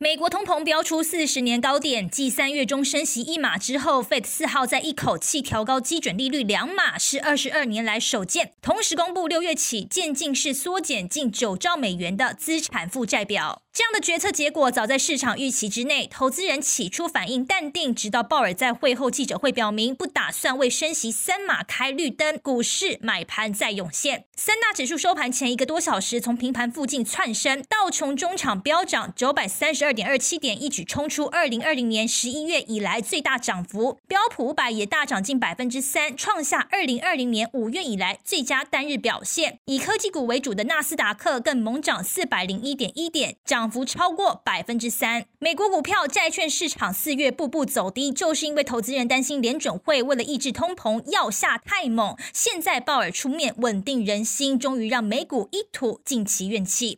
美国通膨飙出四十年高点，继三月中升息一码之后，Fed 四号再一口气调高基准利率两码，是二十二年来首见。同时公布六月起渐进式缩减近九兆美元的资产负债表。这样的决策结果早在市场预期之内，投资人起初反应淡定，直到鲍尔在会后记者会表明不打算为升息三码开绿灯，股市买盘再涌现。三大指数收盘前一个多小时从平盘附近窜升，道琼中场飙涨九百三十二二点二七点，一举冲出二零二零年十一月以来最大涨幅。标普五百也大涨近百分之三，创下二零二零年五月以来最佳单日表现。以科技股为主的纳斯达克更猛涨四百零一点一点，涨。幅超过百分之三。美国股票、债券市场四月步步走低，就是因为投资人担心联准会为了抑制通膨药下太猛。现在鲍尔出面稳定人心，终于让美股一吐近期怨气。